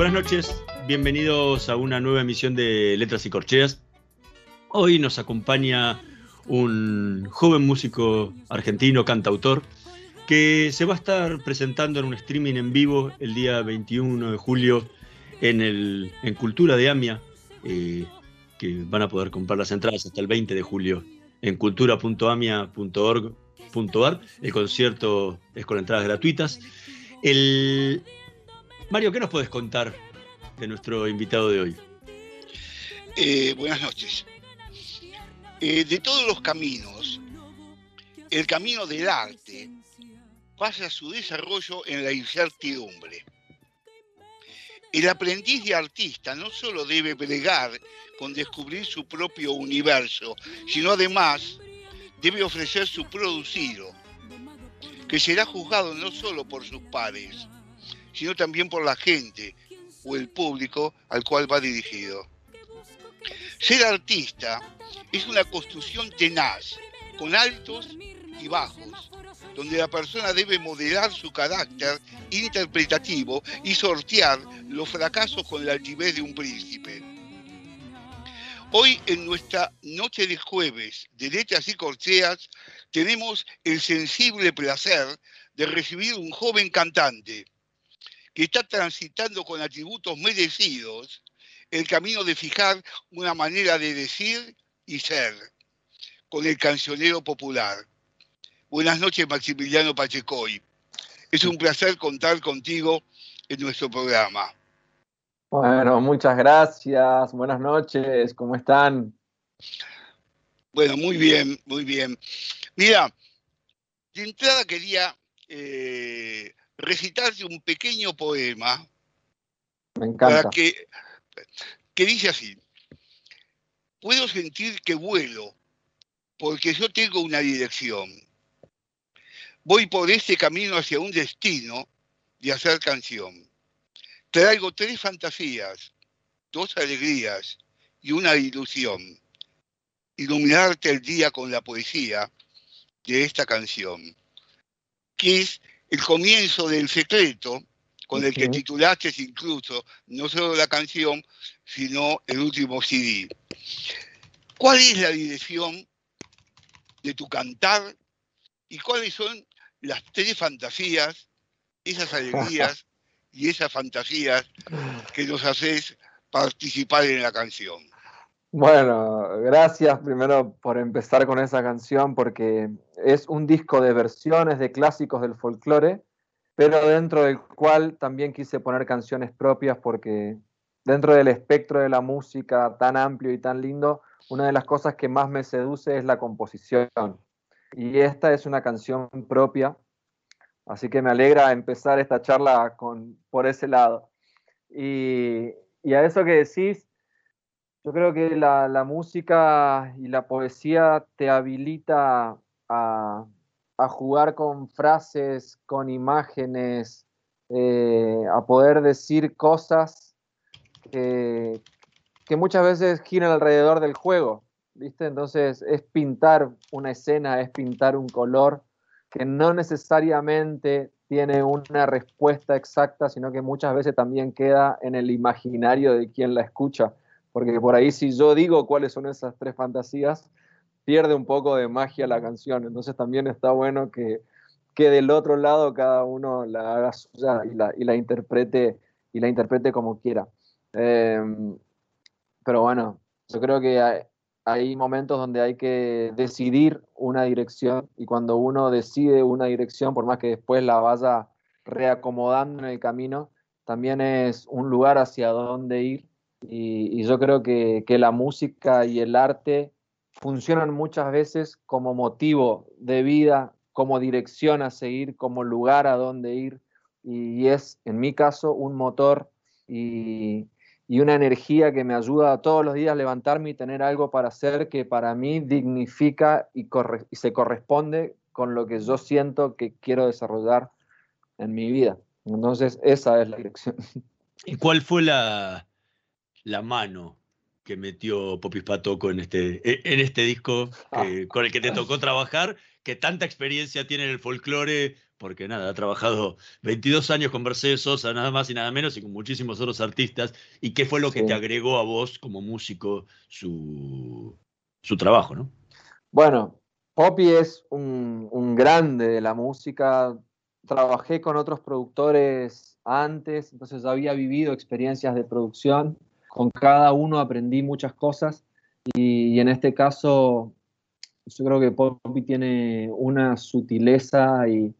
Buenas noches, bienvenidos a una nueva emisión de Letras y Corcheas. Hoy nos acompaña un joven músico argentino, cantautor, que se va a estar presentando en un streaming en vivo el día 21 de julio en, el, en Cultura de Amia, eh, que van a poder comprar las entradas hasta el 20 de julio en cultura.amia.org.ar. El concierto es con entradas gratuitas. El, Mario, ¿qué nos puedes contar de nuestro invitado de hoy? Eh, buenas noches. Eh, de todos los caminos, el camino del arte pasa su desarrollo en la incertidumbre. El aprendiz de artista no solo debe bregar con descubrir su propio universo, sino además debe ofrecer su producido, que será juzgado no solo por sus pares, sino también por la gente o el público al cual va dirigido. Ser artista es una construcción tenaz, con altos y bajos, donde la persona debe modelar su carácter interpretativo y sortear los fracasos con la altivez de un príncipe. Hoy en nuestra noche de jueves de letras y corcheas tenemos el sensible placer de recibir un joven cantante, que está transitando con atributos merecidos el camino de fijar una manera de decir y ser con el cancionero popular. Buenas noches, Maximiliano Pachecoy. Es un placer contar contigo en nuestro programa. Bueno, muchas gracias. Buenas noches. ¿Cómo están? Bueno, muy bien, muy bien. Mira, de entrada quería eh, recitarte un pequeño poema. Me encanta. que, que dice así. Puedo sentir que vuelo porque yo tengo una dirección. Voy por este camino hacia un destino de hacer canción. Traigo tres fantasías, dos alegrías y una ilusión. Iluminarte el día con la poesía de esta canción, es el comienzo del secreto, con el que titulaste incluso no solo la canción, sino el último CD. ¿Cuál es la dirección de tu cantar y cuáles son las tres fantasías, esas alegrías y esas fantasías que nos haces participar en la canción? Bueno, gracias primero por empezar con esa canción porque es un disco de versiones de clásicos del folclore, pero dentro del cual también quise poner canciones propias porque dentro del espectro de la música tan amplio y tan lindo, una de las cosas que más me seduce es la composición. Y esta es una canción propia, así que me alegra empezar esta charla con, por ese lado. Y, y a eso que decís, yo creo que la, música y la poesía te habilita a, jugar con frases, con imágenes, eh, a poder decir cosas que, muchas veces giran alrededor del juego, ¿viste? Entonces es pintar una escena, es pintar un color que no necesariamente tiene una respuesta exacta, sino que muchas veces también queda en el imaginario de quien la escucha porque por ahí si yo digo cuáles son esas tres fantasías, pierde un poco de magia la canción. Entonces también está bueno que, que del otro lado cada uno la haga suya y la, y la interprete y la interprete como quiera. Em, pero bueno, yo creo que hay, hay, momentos donde hay que decidir una dirección y cuando uno decide una dirección, por más que después la vaya reacomodando en el camino, también es un lugar hacia dónde ir y, yo creo que, que, la música y el arte funcionan muchas veces como motivo de vida, como dirección a seguir, como lugar a dónde ir y es, en mi caso, un motor y, y una energía que me ayuda todos los días a levantarme y tener algo para hacer que para mí dignifica y, y se corresponde con lo que yo siento que quiero desarrollar en mi vida. Entonces, esa es la dirección. ¿Y cuál fue la, la mano que metió Popis Patoco en este, e, en este disco con el que te tocó trabajar? Que tanta experiencia tiene en el folclore, porque nada, ha trabajado 22 años con Mercedes Sosa, nada más y nada menos, y con muchísimos otros artistas. ¿Y qué fue lo que te agregó a vos como músico su, su trabajo, no? Bueno, Poppy es un, un grande de la música, trabajé con otros productores antes, entonces había vivido experiencias de producción. Con cada uno aprendí muchas cosas y, en este caso yo creo que Poppy tiene una sutileza y,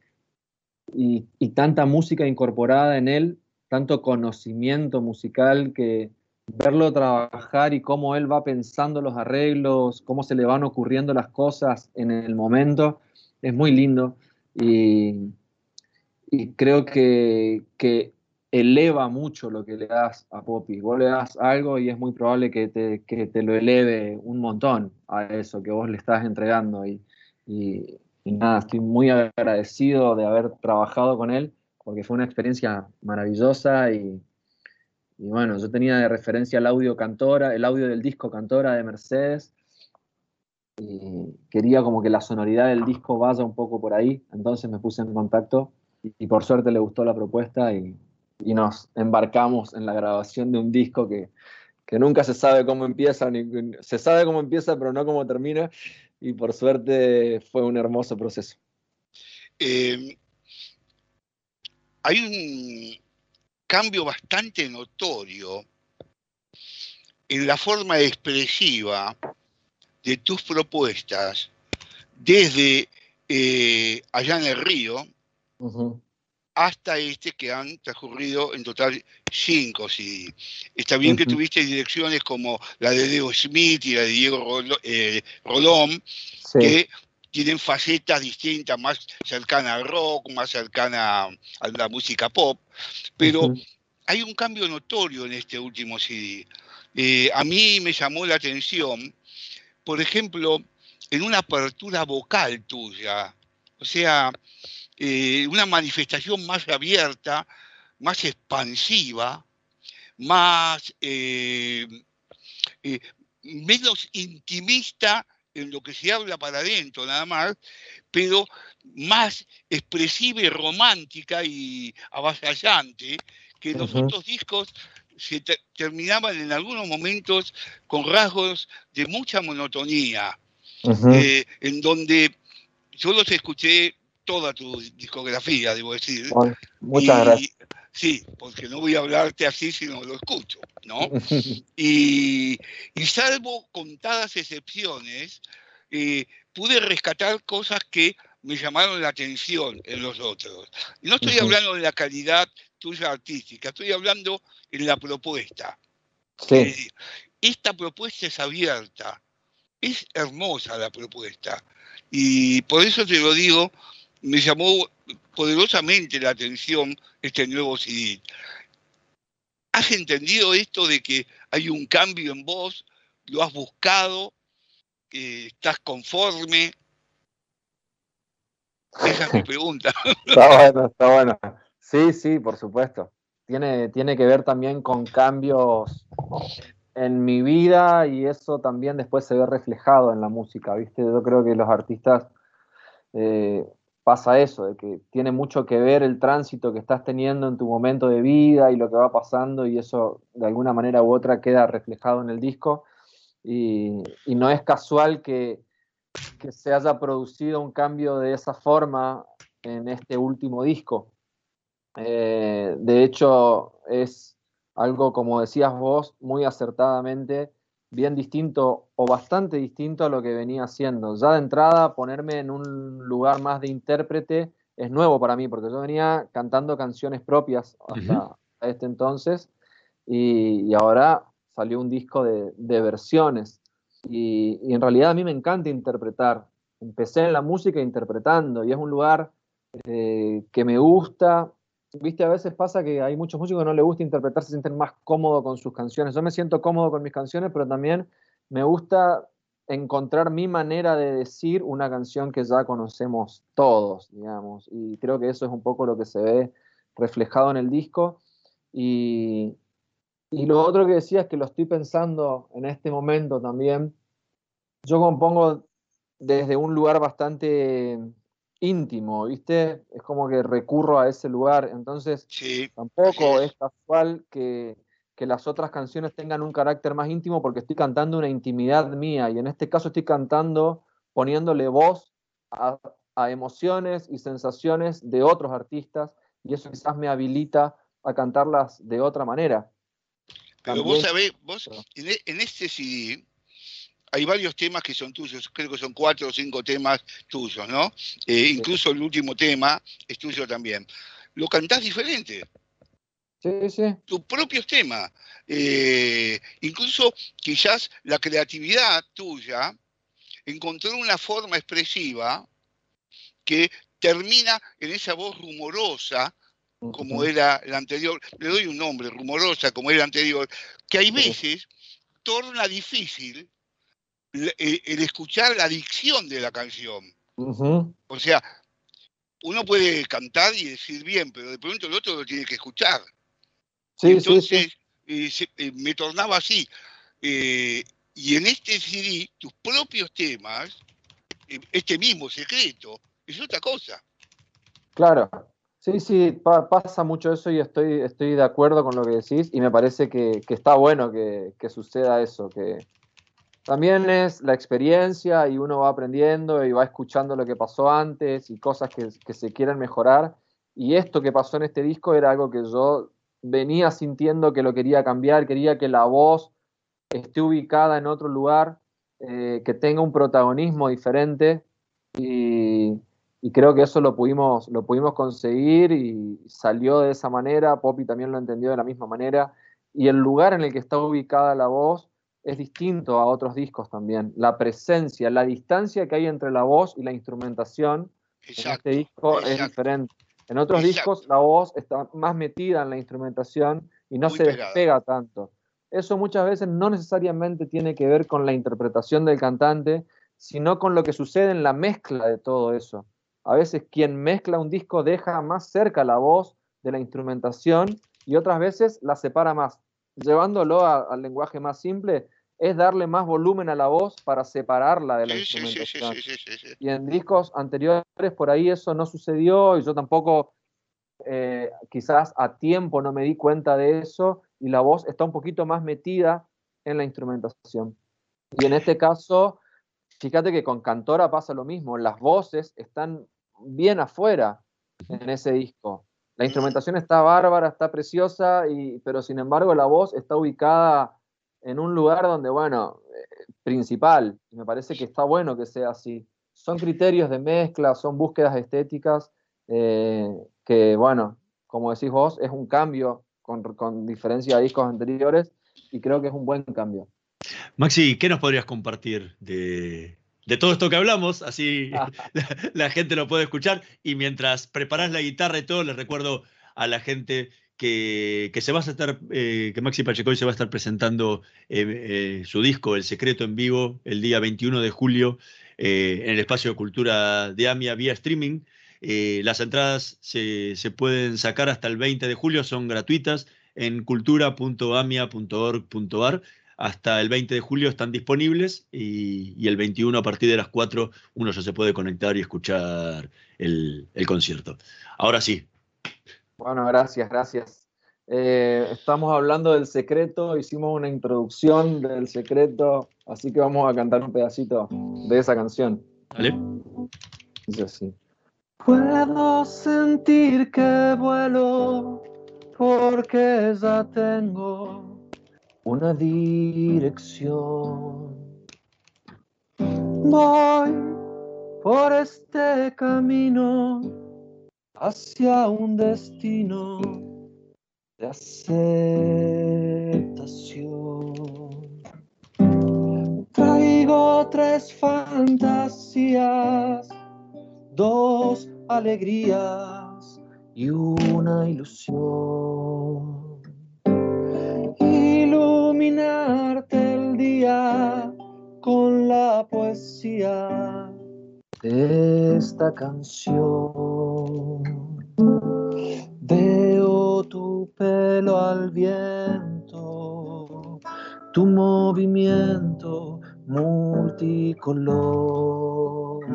y, tanta música incorporada en él, tanto conocimiento musical que verlo trabajar y cómo él va pensando los arreglos, cómo se le van ocurriendo las cosas en el momento, es muy lindo. Y, y creo que, eleva mucho lo que le das a Poppy. Vos le das algo y es muy probable que te, que te lo eleve un montón a eso que vos le estás entregando. Y, y, nada, estoy muy agradecido de haber trabajado con él porque fue una experiencia maravillosa y, y bueno, yo tenía de referencia el audio Cantora, el audio del disco Cantora de Mercedes y quería como que la sonoridad del disco vaya un poco por ahí, entonces me puse en contacto y, por suerte le gustó la propuesta y, y, nos embarcamos en la grabación de un disco que, que nunca se sabe cómo empieza, ni, se sabe cómo empieza, pero no cómo termina, y por suerte fue un hermoso proceso. Eh, hay un cambio bastante notorio en la forma expresiva de tus propuestas desde eh, allá en el río, hasta este que han transcurrido en total cinco CD. Está bien que tuviste direcciones como la de Diego Smith y la de Diego eh, Rolón, que tienen facetas distintas, más cercana al rock, más cercana a la música pop, pero hay un cambio notorio en este último CD. Eh, a mí me llamó la atención, por ejemplo, en una apertura vocal tuya, o sea, eh, una manifestación más abierta, más expansiva, más eh, eh, menos intimista en lo que se habla para adentro nada más, pero más expresiva y romántica y avasallante que los otros discos se terminaban en algunos momentos con rasgos de mucha monotonía, en donde yo los escuché toda tu discografía, debo decir. muchas gracias. Sí, porque no voy a hablarte así si no lo escucho, ¿no? y, salvo contadas excepciones, eh, pude rescatar cosas que me llamaron la atención en los otros. No estoy hablando de la calidad tuya artística, estoy hablando en la propuesta. Sí. esta propuesta es abierta, es hermosa la propuesta. Y por eso te lo digo me llamó poderosamente la atención este nuevo CD. ¿Has entendido esto de que hay un cambio en vos? ¿Lo has buscado? ¿Estás conforme? Esa es mi pregunta. Está bueno, está bueno. Sí, sí, por supuesto. Tiene, tiene que ver también con cambios en mi vida y eso también después se ve reflejado en la música, ¿viste? Yo creo que los artistas eh, pasa eso, de que tiene mucho que ver el tránsito que estás teniendo en tu momento de vida y lo que va pasando y eso de alguna manera u otra queda reflejado en el disco y, no es casual que, se haya producido un cambio de esa forma en este último disco. Eh, de hecho, es algo, como decías vos, muy acertadamente, bien distinto o bastante distinto a lo que venía haciendo. Ya de entrada, ponerme en un lugar más de intérprete es nuevo para mí, porque yo venía cantando canciones propias hasta este entonces y, ahora salió un disco de, versiones. Y, y, en realidad a mí me encanta interpretar. Empecé en la música interpretando y es un lugar eh, que me gusta. Viste, a veces pasa que hay muchos músicos que no les gusta interpretar, se sienten más cómodos con sus canciones. Yo me siento cómodo con mis canciones, pero también me gusta encontrar mi manera de decir una canción que ya conocemos todos, digamos. Y creo que eso es un poco lo que se ve reflejado en el disco. Y, y lo otro que decía es que lo estoy pensando en este momento también. Yo compongo desde un lugar bastante íntimo, ¿viste? Es como que recurro a ese lugar, entonces tampoco es. casual que, las otras canciones tengan un carácter más íntimo porque estoy cantando una intimidad mía y en este caso estoy cantando poniéndole voz a, emociones y sensaciones de otros artistas y eso quizás me habilita a cantarlas de otra manera. Pero vos sabés, vos en, e, en este CD hay varios temas que son tuyos, creo que son cuatro o cinco temas tuyos, ¿no? Eh, incluso el último tema es tuyo también. Lo cantás diferente. Sí, sí. Tus propios temas. Eh, incluso quizás la creatividad tuya encontró una forma expresiva que termina en esa voz rumorosa, como era la anterior, le doy un nombre, rumorosa, como era la anterior, que hay veces torna difícil eh, el, escuchar la dicción de la canción. O sea, uno puede cantar y decir bien, pero de pronto el otro lo tiene que escuchar. Entonces, eh, eh, me tornaba así. y en este CD, tus propios temas, este mismo secreto, es otra cosa. Claro. Sí, sí, pasa mucho eso y estoy, estoy de acuerdo con lo que decís y me parece que, está bueno que, que, suceda eso, que, también es la experiencia y uno va aprendiendo y va escuchando lo que pasó antes y cosas que, se quieren mejorar. Y esto que pasó en este disco era algo que yo venía sintiendo que lo quería cambiar, quería que la voz esté ubicada en otro lugar, eh, que tenga un protagonismo diferente y, creo que eso lo pudimos, lo pudimos conseguir y salió de esa manera, Poppy también lo entendió de la misma manera y el lugar en el que está ubicada la voz es distinto a otros discos también. La presencia, la distancia que hay entre la voz y la instrumentación en este disco es diferente. En otros discos la voz está más metida en la instrumentación y no se despega tanto. Eso muchas veces no necesariamente tiene que ver con la interpretación del cantante, sino con lo que sucede en la mezcla de todo eso. A veces quien mezcla un disco deja más cerca la voz de la instrumentación y otras veces la separa más llevándolo al lenguaje más simple, es darle más volumen a la voz para separarla de la instrumentación. y en discos anteriores por ahí eso no sucedió y yo tampoco eh, quizás a tiempo no me di cuenta de eso y la voz está un poquito más metida en la instrumentación. Y en este caso, fíjate que con Cantora pasa lo mismo, las voces están bien afuera en ese disco. La instrumentación está bárbara, está preciosa, pero sin embargo la voz está ubicada en un lugar donde, bueno, eh, principal. Y me parece que está bueno que sea así. Son criterios de mezcla, son búsquedas estéticas eh, que, bueno, como decís vos, es un cambio con, con diferencia a discos anteriores y creo que es un buen cambio. Maxi, ¿qué nos podrías compartir de, de todo esto que hablamos, así la, gente lo puede escuchar. Y mientras preparas la guitarra y todo, les recuerdo a la gente que, se va a estar, eh, que Maxi Pacheco se va a estar presentando eh, eh, su disco El Secreto en vivo el día 21 de julio en el espacio de cultura de AMIA vía streaming. las entradas se, se, pueden sacar hasta el 20 de julio, son gratuitas en cultura.amia.org.ar hasta el 20 de julio están disponibles y, el 21 a partir de las 4 uno ya se puede conectar y escuchar el, concierto. Ahora sí. Bueno, gracias, gracias. Eh, estamos hablando del secreto, hicimos una introducción del secreto, así que vamos a cantar un pedacito de esa canción. ¿Vale? Dice así. Puedo sentir que vuelo porque ya tengo una dirección. Voy por este camino hacia un destino de aceptación. Traigo tres fantasías, dos alegrías y una ilusión. Iluminarte el día con la poesía de esta canción. Veo tu pelo al viento, tu movimiento multicolor.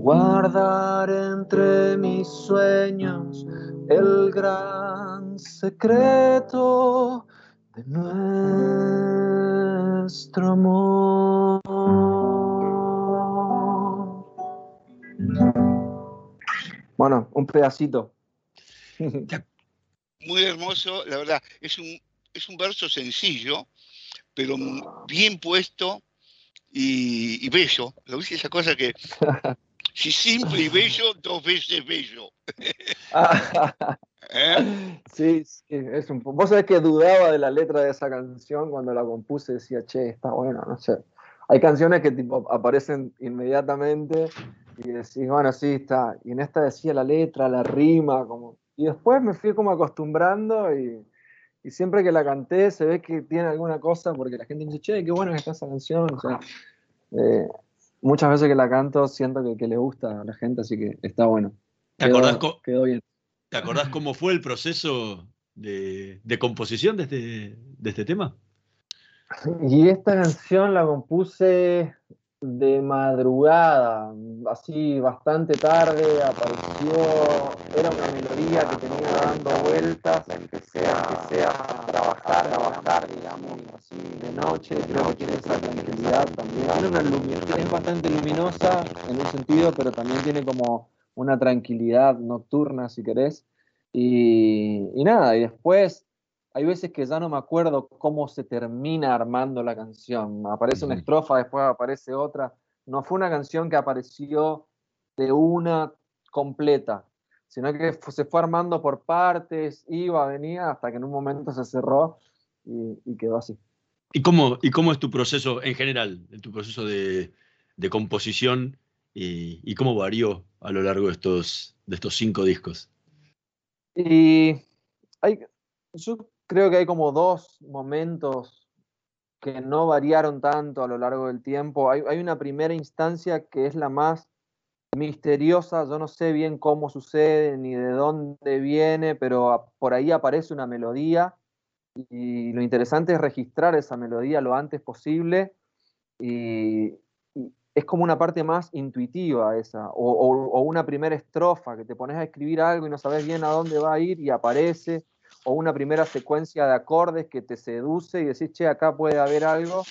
Guardar entre mis sueños el gran secreto de nuestro amor. Bueno, un pedacito. Muy hermoso, la verdad. Es un, es un verso sencillo, pero bien puesto y, bello. ¿Lo viste esa cosa que si simple y bello, dos veces bello? ¿Eh? Sí, es un Vos sabés que dudaba de la letra de esa canción cuando la compuse, decía, che, está bueno, no sé. Hay canciones que tipo aparecen inmediatamente y decís, bueno, sí, está. Y en esta decía la letra, la rima, como... Y después me fui como acostumbrando y, y siempre que la canté se ve que tiene alguna cosa porque la gente dice, che, qué buena está esa canción. O sea, eh, muchas veces que la canto siento que, que, le gusta a la gente, así que está bueno. ¿Te acordás, quedó bien. ¿Te acordás cómo fue el proceso de, de composición de este, de este tema? Y esta canción la compuse de madrugada, así bastante tarde, apareció, era una melodía que tenía dando vueltas, empecé a, empecé a trabajar, a trabajar, digamos, así de noche, creo que tiene esa tranquilidad también, tiene una es bastante luminosa en un sentido, pero también tiene como una tranquilidad nocturna, si querés, y, y nada, y después hay veces que ya no me acuerdo cómo se termina armando la canción. Aparece una estrofa, después aparece otra. No fue una canción que apareció de una completa, sino que se fue armando por partes, iba, venía, hasta que en un momento se cerró y, quedó así. ¿Y cómo, ¿Y cómo es tu proceso en general, tu proceso de, composición y, cómo varió a lo largo de estos, de estos cinco discos? Y hay, yo creo que hay como dos momentos que no variaron tanto a lo largo del tiempo. Hay, una primera instancia que es la más misteriosa, yo no sé bien cómo sucede ni de dónde viene, pero por ahí aparece una melodía y lo interesante es registrar esa melodía lo antes posible y, es como una parte más intuitiva esa, o, una primera estrofa que te pones a escribir algo y no sabes bien a dónde va a ir y aparece o una primera secuencia de acordes que te seduce y decís, che, acá puede haber algo.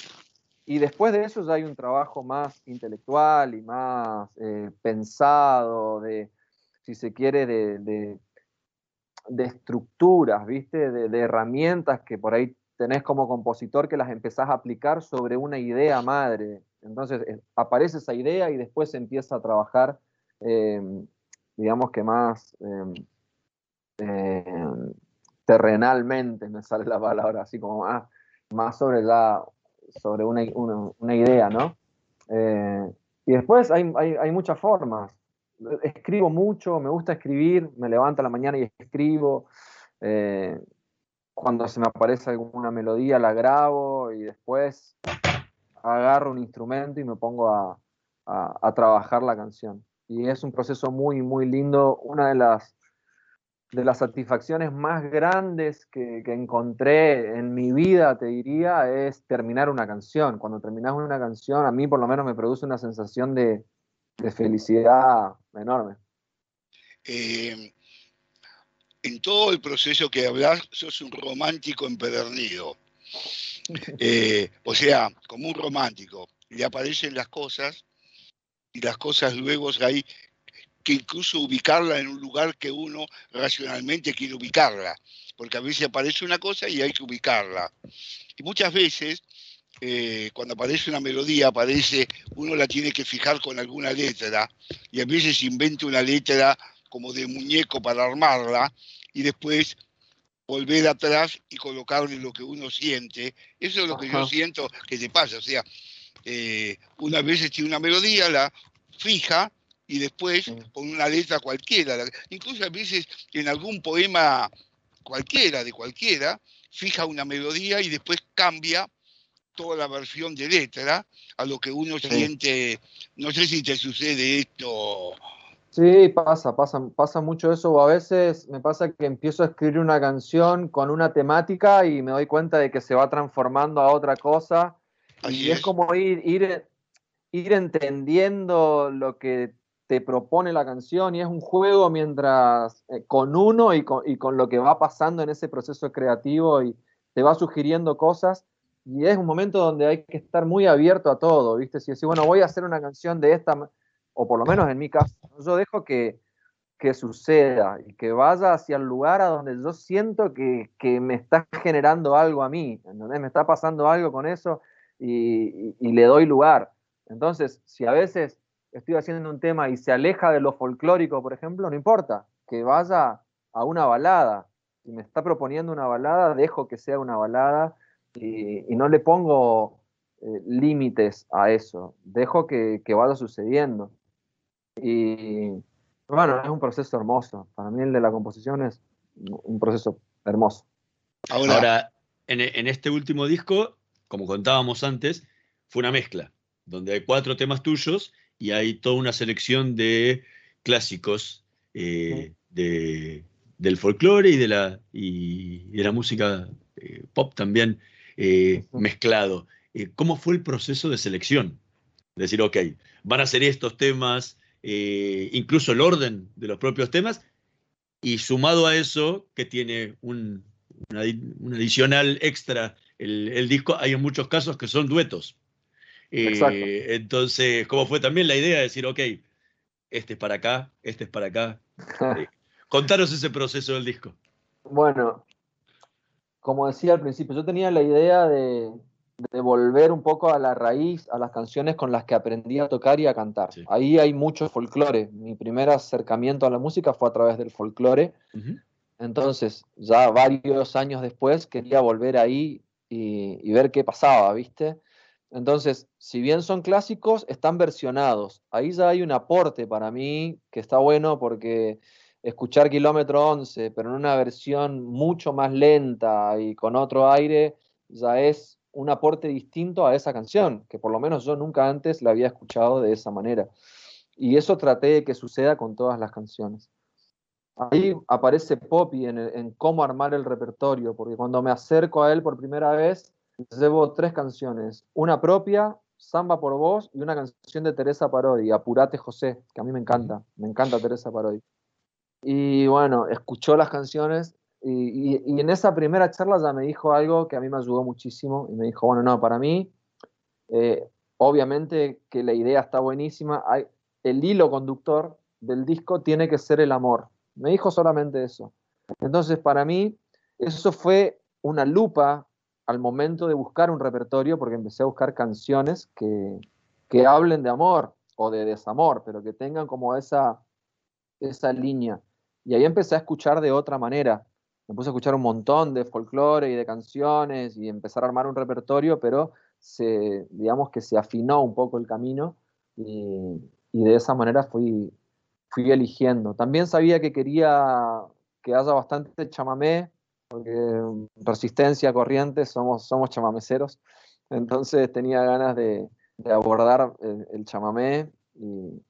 Y después de eso ya hay un trabajo más intelectual y más eh, pensado, de, si se quiere, de, de, estructuras, ¿viste? De, herramientas que por ahí tenés como compositor que las empezás a aplicar sobre una idea madre. Entonces eh, aparece esa idea y después se empieza a trabajar, eh, digamos que más terrenalmente, me sale la palabra, así como más, más sobre, la, sobre una, una, idea, ¿no? Eh, y después hay, hay, hay, muchas formas. Escribo mucho, me gusta escribir, me levanto a la mañana y escribo. Eh, cuando se me aparece alguna melodía la grabo y después agarro un instrumento y me pongo a, a, trabajar la canción. Y es un proceso muy, muy lindo. Una de las de las satisfacciones más grandes que, encontré en mi vida, te diría, es terminar una canción. Cuando terminas una canción, a mí por lo menos me produce una sensación de, felicidad enorme. Eh, en todo el proceso que hablas, sos un romántico empedernido. Eh, o sea, como un romántico. Le aparecen las cosas y las cosas luego ahí que incluso ubicarla en un lugar que uno racionalmente quiere ubicarla, porque a veces aparece una cosa y hay que ubicarla. Y muchas veces, eh, cuando aparece una melodía, aparece, uno la tiene que fijar con alguna letra, y a veces inventa una letra como de muñeco para armarla, y después volver atrás y colocarle lo que uno siente. Eso es lo que yo siento que te pasa. O sea, eh, una vez tiene una melodía, la fija y después con una letra cualquiera. Incluso a veces en algún poema cualquiera, de cualquiera, fija una melodía y después cambia toda la versión de letra a lo que uno siente. No sé si te sucede esto Sí, pasa, pasa, pasa mucho eso, o a veces me pasa que empiezo a escribir una canción con una temática y me doy cuenta de que se va transformando a otra cosa. y es. como ir, ir, ir entendiendo lo que te propone la canción y es un juego mientras eh, con uno y con, y con, lo que va pasando en ese proceso creativo y te va sugiriendo cosas y es un momento donde hay que estar muy abierto a todo, ¿viste? Si decís, bueno, voy a hacer una canción de esta o por lo menos en mi caso, yo dejo que, suceda y que vaya hacia el lugar a donde yo siento que, me está generando algo a mí, ¿entendés? Me está pasando algo con eso y, le doy lugar. Entonces, si a veces estoy haciendo un tema y se aleja de lo folclórico, por ejemplo, no importa, que vaya a una balada. Si me está proponiendo una balada, dejo que sea una balada y, no le pongo eh, límites a eso, dejo que, que vaya sucediendo. Y bueno, es un proceso hermoso. Para mí el de la composición es un proceso hermoso. Ahora, en, este último disco, como contábamos antes, fue una mezcla, donde hay cuatro temas tuyos y hay toda una selección de clásicos eh, del folclore y de la, y de la música eh, pop también eh, mezclado. ¿Cómo fue el proceso de selección? Decir, ok, van a ser estos temas, eh, incluso el orden de los propios temas, y sumado a eso, que tiene un, adicional extra el, disco, hay en muchos casos que son duetos. Eh, entonces, ¿cómo fue también la idea de decir, ok, este es para acá, este es para acá? Eh, contaros ese proceso del disco. Bueno, como decía al principio, yo tenía la idea de, de volver un poco a la raíz, a las canciones con las que aprendí a tocar y a cantar. Ahí hay mucho folclore. Mi primer acercamiento a la música fue a través del folclore. Entonces, ya varios años después, quería volver ahí y, ver qué pasaba, ¿viste? Entonces, si bien son clásicos, están versionados. Ahí ya hay un aporte para mí que está bueno porque escuchar Kilómetro 11, pero en una versión mucho más lenta y con otro aire, ya es un aporte distinto a esa canción, que por lo menos yo nunca antes la había escuchado de esa manera. Y eso traté de que suceda con todas las canciones. Ahí aparece Poppy en, cómo armar el repertorio, porque cuando me acerco a él por primera vez, llevo tres canciones, una propia, Samba por vos, y una canción de Teresa Parodi, Apurate José, que a mí me encanta, me encanta Teresa Parodi. Y bueno, escuchó las canciones y, en esa primera charla ya me dijo algo que a mí me ayudó muchísimo y me dijo, bueno, no, para mí, eh, obviamente que la idea está buenísima, el hilo conductor del disco tiene que ser el amor. Me dijo solamente eso. Entonces, para mí, eso fue una lupa al momento de buscar un repertorio, porque empecé a buscar canciones que, que hablen de amor o de desamor, pero que tengan como esa, esa línea. Y ahí empecé a escuchar de otra manera me puse a escuchar un montón de folclore y de canciones y empezar a armar un repertorio, pero se, digamos que se afinó un poco el camino y, de esa manera fui, fui eligiendo. También sabía que quería que haya bastante chamamé, porque resistencia, corriente, somos, somos chamameceros, entonces tenía ganas de, abordar el, chamamé y,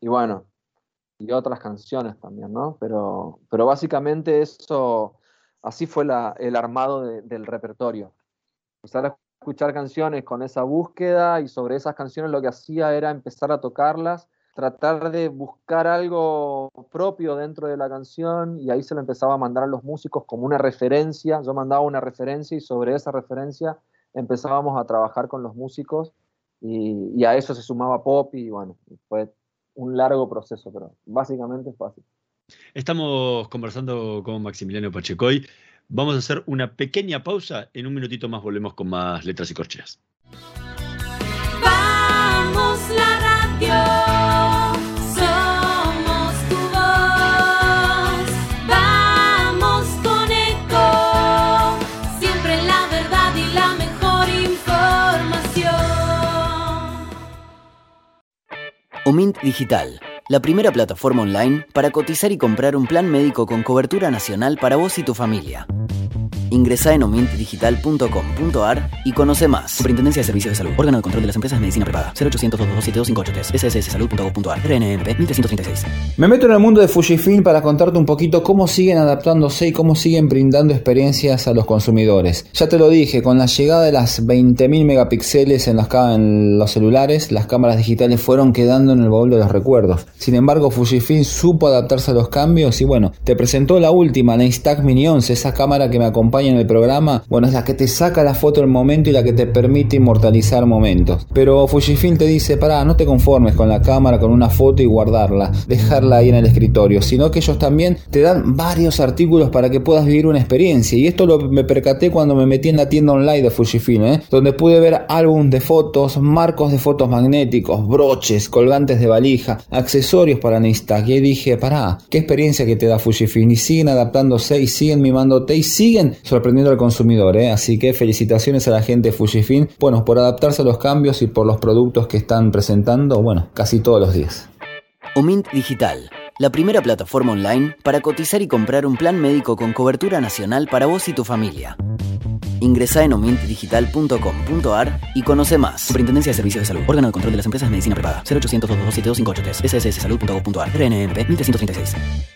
y bueno, y otras canciones también, ¿no? Pero, pero básicamente eso, así fue el armado del repertorio. Empezar a escuchar canciones con esa búsqueda y sobre esas canciones lo que hacía era empezar a tocarlas, tratar de buscar algo propio dentro de la canción y ahí se lo empezaba a mandar a los músicos como una referencia, yo mandaba una referencia y sobre esa referencia empezábamos a trabajar con los músicos y, y a eso se sumaba Pop y bueno, fue un largo proceso, pero básicamente es fácil. Estamos conversando con Maximiliano Pachecoy. Vamos a hacer una pequeña pausa. En un minutito más volvemos con más letras y corcheas. Omint Digital, la primera plataforma online para cotizar y comprar un plan médico con cobertura nacional para vos y tu familia. Ingresa en omintdigital.com.ar y conoce más. Superintendencia de Servicios de Salud. Órgano de control de las empresas de medicina prepaga. 0800 227 SSSsalud.gov.ar. RNMP 1336. Me meto en el mundo de Fujifilm para contarte un poquito cómo siguen adaptándose y cómo siguen brindando experiencias a los consumidores. Ya te lo dije, con la llegada de las 20.000 megapíxeles en los celulares, las cámaras digitales fueron quedando en el baúl de los recuerdos. Sin embargo, Fujifilm supo adaptarse a los cambios y bueno, te presentó la última, la Instax Mini 11, esa cámara que me acompaña en el programa. Bueno, es la que te saca la foto del momento y la que te permite inmortalizar momentos. Pero Fujifilm te dice, pará, no te conformes con la cámara, con una foto y guardarla, dejarla ahí en el escritorio, sino que ellos también te dan varios artículos para que puedas vivir una experiencia. Y esto lo me percaté cuando me metí en la tienda online de Fujifilm, ¿eh? donde pude ver álbum de fotos, marcos de fotos magnéticos, broches, colgantes de valija, accesorios para Instax. Y dije, pará, qué experiencia que te da Fujifilm. Y siguen adaptándose y siguen mimándote y siguen sorprendiendo al consumidor. ¿eh? Así que felicitaciones a la gente de Fujifilm, bueno, por adaptarse a los cambios y por los productos que están presentando, bueno, casi todos los días. Omint Digital, la primera plataforma online para cotizar y comprar un plan médico con cobertura nacional para vos y tu familia. Ingresa en omintdigital.com.ar y conoce más. Superintendencia de Servicios de Salud. Órgano de control de las empresas de medicina prepaga. 0800 227 SSSsalud.gov.ar. RNMP 1336.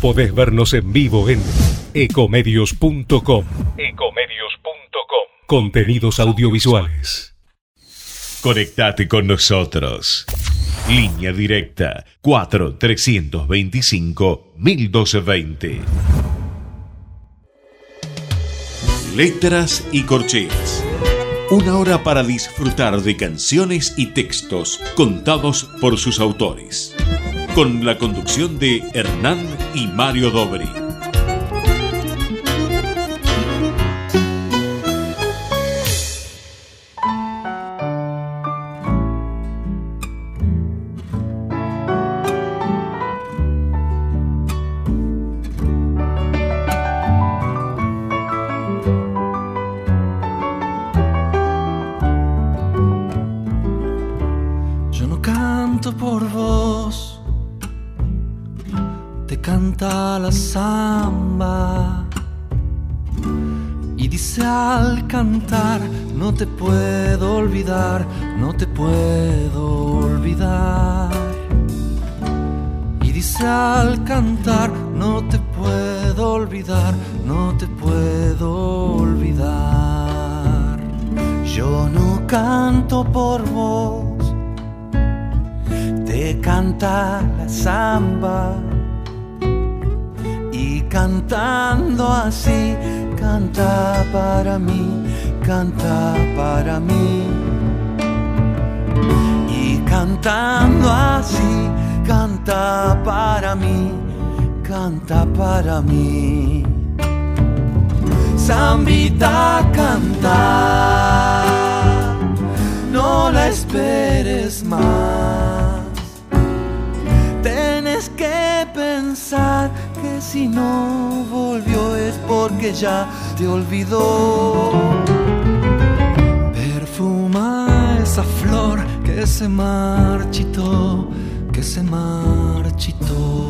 Podés vernos en vivo en ecomedios.com. Contenidos audiovisuales. Conectate con nosotros. Línea directa 4 325 1220. Letras y corcheas. Una hora para disfrutar de canciones y textos contados por sus autores. Con la conducción de Hernán y Mario Dobri. Canta para mí, canta para mí. Y cantando así, canta para mí, canta para mí. Zambita canta, no la esperes más. Tienes que pensar si no volvió es porque ya te olvidó. Perfuma esa flor que se marchitó, que se marchitó.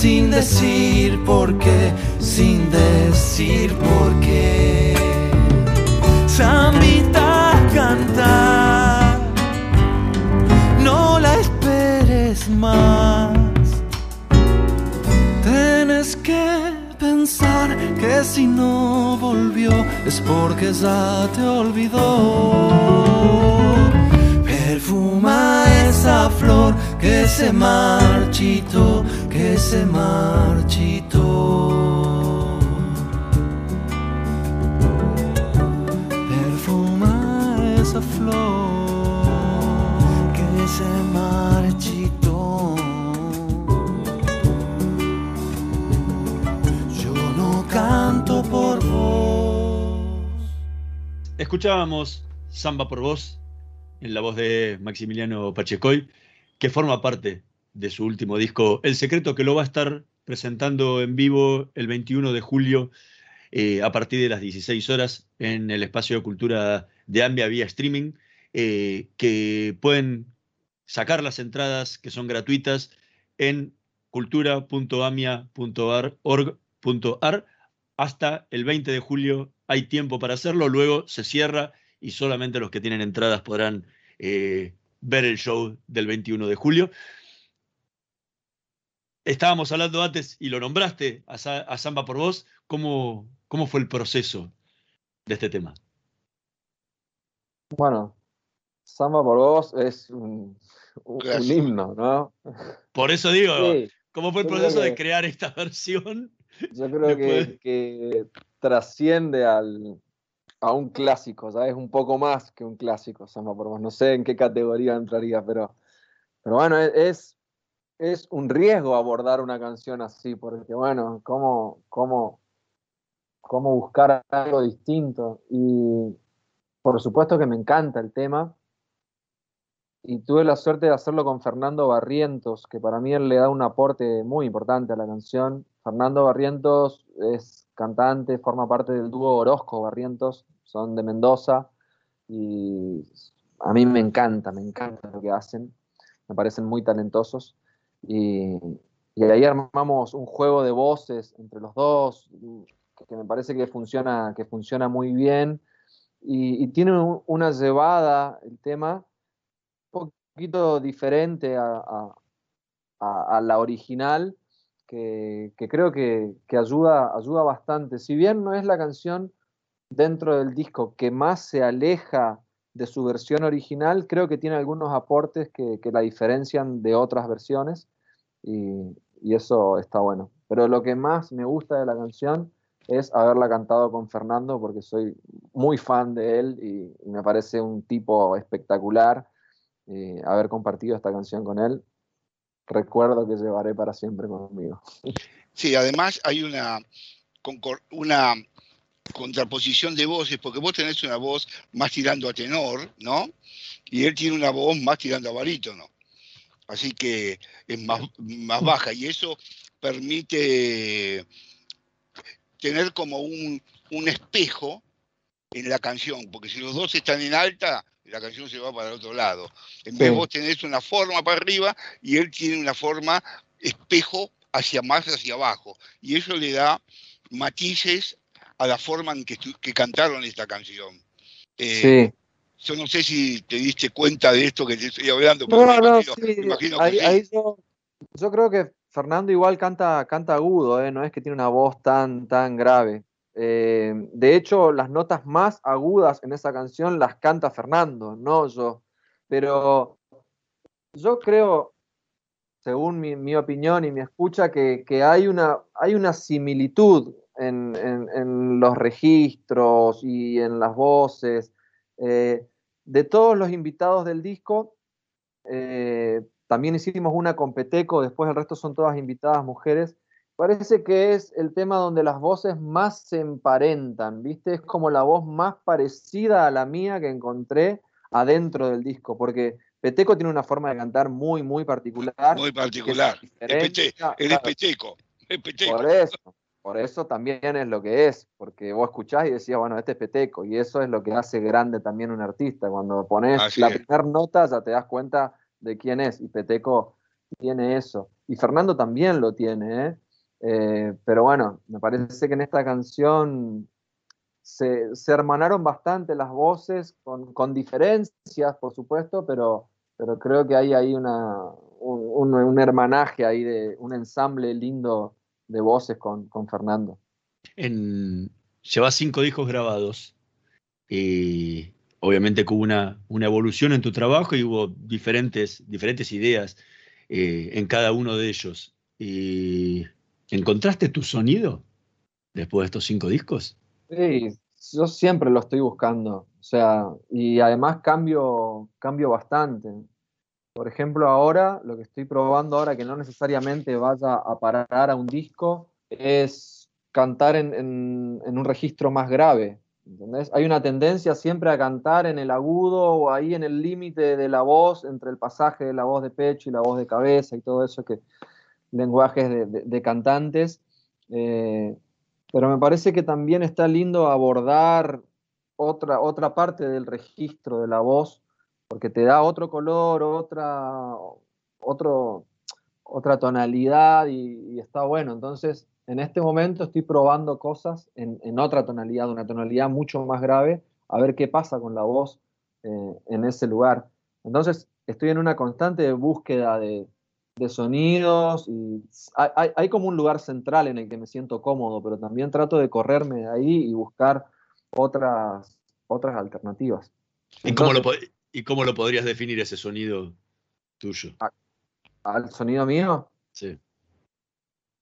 sin decir por qué, sin decir por qué. Zambita a cantar, no la esperes más. Tienes que pensar que si no volvió es porque ya te olvidó. Perfuma esa flor que se marchitó, se marchitó. Perfuma esa flor que se marchitó. Yo no canto por vos. Escuchábamos Samba por Vos en la voz de Maximiliano Pachecoy, que forma parte de su último disco El Secreto, que lo va a estar presentando en vivo el 21 de julio eh, a partir de las 16 horas en el espacio de cultura de Ambia vía streaming, eh, que pueden sacar las entradas que son gratuitas en cultura.amia.org.ar hasta el 20 de julio hay tiempo para hacerlo, luego se cierra y solamente los que tienen entradas podrán eh, ver el show del 21 de julio. Estábamos hablando antes y lo nombraste a, Sa- a Samba por vos. ¿Cómo, ¿Cómo fue el proceso de este tema? Bueno, Samba por vos es un, un- un Clásico. himno, ¿no? Por eso digo, Sí, ¿cómo fue el proceso de crear esta versión? yo creo que trasciende al, a un clásico, ¿sabes? Un poco más que un clásico, Samba por vos. No sé en qué categoría entraría, pero, pero bueno, e- es, es un riesgo abordar una canción así, porque bueno, ¿cómo, cómo, cómo buscar algo distinto? Y por supuesto que me encanta el tema. Y tuve la suerte de hacerlo con Fernando Barrientos, que para mí él le da un aporte muy importante a la canción. Fernando Barrientos es cantante, forma parte del dúo Orozco Barrientos, son de Mendoza y a mí me encanta, me encanta lo que hacen, me parecen muy talentosos. Y, ahí armamos un juego de voces entre los dos, que, me parece que funciona, que funciona muy bien. Y, y tiene un- una llevada el tema un poquito diferente a, la original, que, creo que, que ayuda, ayuda bastante. Si bien no es la canción dentro del disco que más se aleja de su versión original, creo que tiene algunos aportes que, que la diferencian de otras versiones y, eso está bueno. Pero lo que más me gusta de la canción es haberla cantado con Fernando porque soy muy fan de él y, me parece un tipo espectacular eh, haber compartido esta canción con él. Recuerdo que llevaré para siempre conmigo. Sí, además hay una, una contraposición de voces, porque vos tenés una voz más tirando a tenor, ¿no? Y él tiene una voz más tirando a barítono. Así que es más, más baja y eso permite tener como un, un espejo en la canción, porque si los dos están en alta, la canción se va para el otro lado. En vez Sí. vos tenés una forma para arriba y él tiene una forma espejo hacia más hacia abajo. Y eso le da matices a la forma en que cantaron esta canción. Eh, Sí. Yo no sé si te diste cuenta de esto que te estoy hablando, pero No, no, imagino, sí, imagino que ahí, sí. yo, yo creo que Fernando igual canta, canta agudo, ¿eh? no es que tiene una voz tan, tan grave. Eh, de hecho, las notas más agudas en esa canción las canta Fernando, no yo. Pero yo creo, según mi, mi opinión y mi escucha, que, que hay, una, hay una similitud en, en- en los registros y en las voces. Eh, de todos los invitados del disco, eh, también hicimos una con Peteco, después el resto son todas invitadas mujeres, parece que es el tema donde las voces más se emparentan, ¿viste? Es como la voz más parecida a la mía que encontré adentro del disco, porque Peteco tiene una forma de cantar muy, muy particular. Muy particular. pete- peteco. Es peteco. Por eso, por eso también es lo que es, porque vos escuchás y decías, bueno, este es Peteco, y eso es lo que hace grande también un artista. Cuando pones Así la primera nota ya te das cuenta de quién es, y Peteco tiene eso. Y Fernando también lo tiene, ¿eh? Eh, pero bueno, me parece que en esta canción se, se hermanaron bastante las voces, con, con diferencias, por supuesto, pero, pero creo que hay ahí una, un, un- un hermanaje ahí de un ensamble lindo de voces con, con Fernando. En, llevas cinco discos grabados y obviamente que hubo una, una evolución en tu trabajo y hubo diferentes, diferentes ideas eh, en cada uno de ellos. Y, ¿Encontraste tu sonido después de estos cinco discos? Sí, yo siempre lo estoy buscando, o sea, y además cambio, cambio bastante. Por ejemplo, ahora, lo que estoy probando ahora, que no necesariamente vaya a parar a un disco, es cantar en, un registro más grave. Hay una tendencia siempre a cantar en el agudo o ahí en el límite de la voz, entre el pasaje de la voz de pecho y la voz de cabeza y todo eso que lenguajes de cantantes. Eh, pero me parece que también está lindo abordar otra, otra parte del registro de la voz, porque te da otro color, otra, otro, otra tonalidad y, y está bueno. Entonces, en este momento estoy probando cosas en, en otra tonalidad, una tonalidad mucho más grave, a ver qué pasa con la voz eh, en ese lugar. Entonces, estoy en una constante búsqueda de, de sonidos y hay, hay- hay como un lugar central en el que me siento cómodo, pero también trato de correrme de ahí y buscar otras, otras alternativas. ¿Y cómo, lo, ¿Y cómo lo podrías definir ese sonido tuyo? ¿Al sonido mío? Sí.